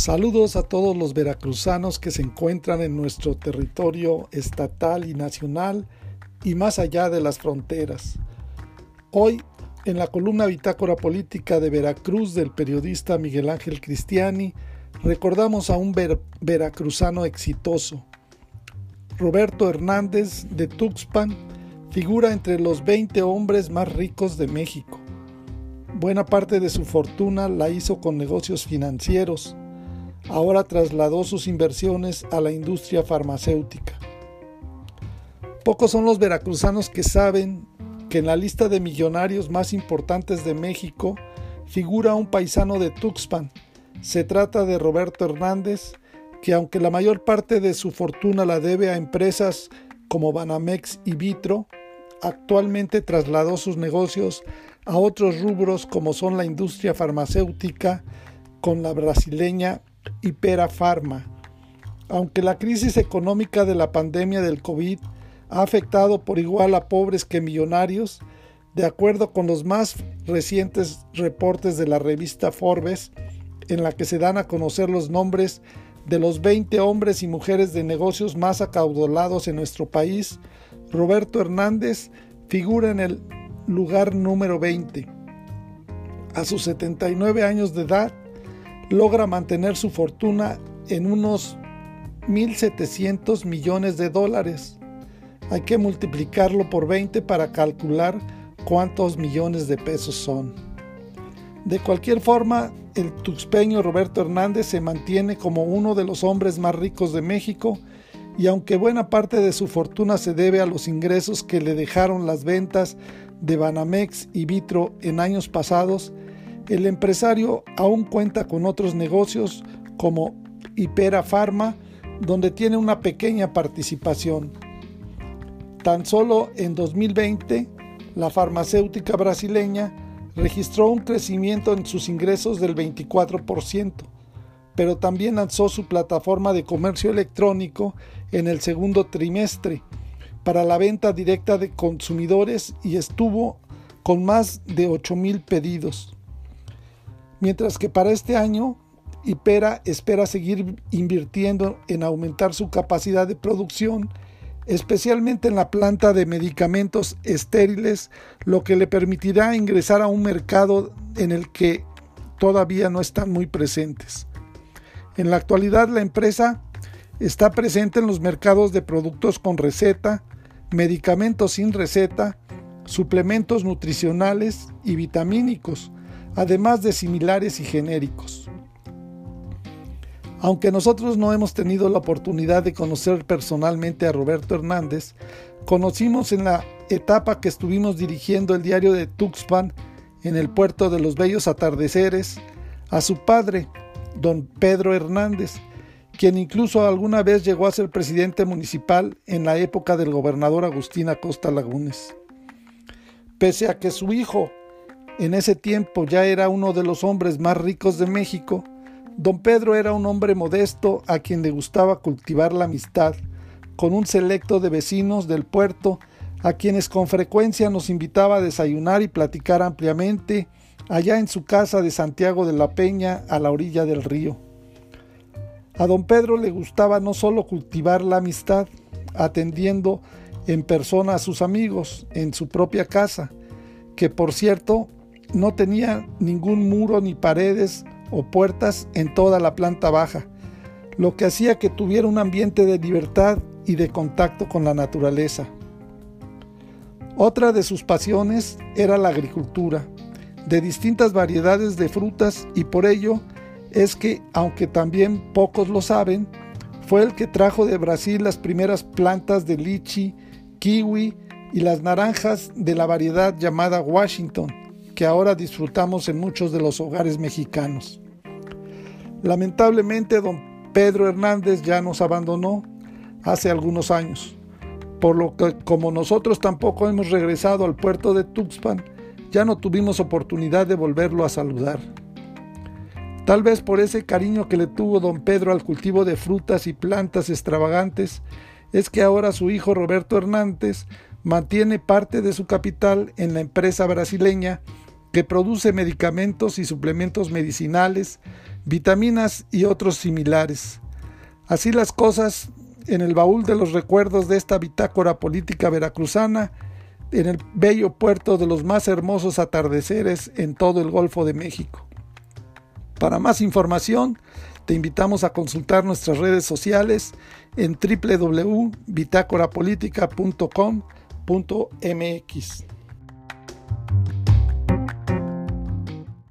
Saludos a todos los veracruzanos que se encuentran en nuestro territorio estatal y nacional y más allá de las fronteras. Hoy, en la columna Bitácora Política de Veracruz del periodista Miguel Ángel Cristiani, recordamos a un veracruzano exitoso. Roberto Hernández de Tuxpan figura entre los 20 hombres más ricos de México. Buena parte de su fortuna la hizo con negocios financieros. Ahora trasladó sus inversiones a la industria farmacéutica. Pocos son los veracruzanos que saben que en la lista de millonarios más importantes de México figura un paisano de Tuxpan. Se trata de Roberto Hernández, que aunque la mayor parte de su fortuna la debe a empresas como Banamex y Vitro, actualmente trasladó sus negocios a otros rubros como son la industria farmacéutica con la brasileña Hypera Pharma. Aunque la crisis económica de la pandemia del COVID ha afectado por igual a pobres que millonarios, de acuerdo con los más recientes reportes de la revista Forbes, en la que se dan a conocer los nombres de los 20 hombres y mujeres de negocios más acaudalados en nuestro país, Roberto Hernández figura en el lugar número 20. A sus 79 años de edad, logra mantener su fortuna en unos 1.700 millones de dólares. Hay que multiplicarlo por 20 para calcular cuántos millones de pesos son. De cualquier forma, el tuxpeño Roberto Hernández se mantiene como uno de los hombres más ricos de México y aunque buena parte de su fortuna se debe a los ingresos que le dejaron las ventas de Banamex y Vitro en años pasados, el empresario aún cuenta con otros negocios como Hypera Pharma, donde tiene una pequeña participación. Tan solo en 2020, la farmacéutica brasileña registró un crecimiento en sus ingresos del 24%, pero también lanzó su plataforma de comercio electrónico en el segundo trimestre para la venta directa de consumidores y estuvo con más de 8 mil pedidos. Mientras que para este año, Ipera espera seguir invirtiendo en aumentar su capacidad de producción, especialmente en la planta de medicamentos estériles, lo que le permitirá ingresar a un mercado en el que todavía no están muy presentes. En la actualidad la empresa está presente en los mercados de productos con receta, medicamentos sin receta, suplementos nutricionales y vitamínicos, además de similares y genéricos. Aunque nosotros no hemos tenido la oportunidad de conocer personalmente a Roberto Hernández, conocimos en la etapa que estuvimos dirigiendo el diario de Tuxpan en el puerto de los Bellos Atardeceres a su padre, don Pedro Hernández, quien incluso alguna vez llegó a ser presidente municipal en la época del gobernador Agustín Acosta Lagunes. Pese a que su hijo en ese tiempo ya era uno de los hombres más ricos de México, don Pedro era un hombre modesto a quien le gustaba cultivar la amistad, con un selecto de vecinos del puerto a quienes con frecuencia nos invitaba a desayunar y platicar ampliamente allá en su casa de Santiago de la Peña a la orilla del río. A don Pedro le gustaba no solo cultivar la amistad, atendiendo en persona a sus amigos en su propia casa, que por cierto no tenía ningún muro ni paredes o puertas en toda la planta baja, lo que hacía que tuviera un ambiente de libertad y de contacto con la naturaleza. Otra de sus pasiones era la agricultura, de distintas variedades de frutas y por ello es que, aunque también pocos lo saben, fue el que trajo de Brasil las primeras plantas de lichi, kiwi y las naranjas de la variedad llamada Washington, que ahora disfrutamos en muchos de los hogares mexicanos. Lamentablemente, don Pedro Hernández ya nos abandonó hace algunos años, por lo que como nosotros tampoco hemos regresado al puerto de Tuxpan, ya no tuvimos oportunidad de volverlo a saludar. Tal vez por ese cariño que le tuvo don Pedro al cultivo de frutas y plantas extravagantes, es que ahora su hijo Roberto Hernández mantiene parte de su capital en la empresa brasileña que produce medicamentos y suplementos medicinales vitaminas y otros similares. Así las cosas, en el baúl de los recuerdos de esta bitácora política veracruzana, en el bello puerto de los más hermosos atardeceres en todo el Golfo de México. Para más información, te invitamos a consultar nuestras redes sociales en www.bitácorapolítica.com.mx.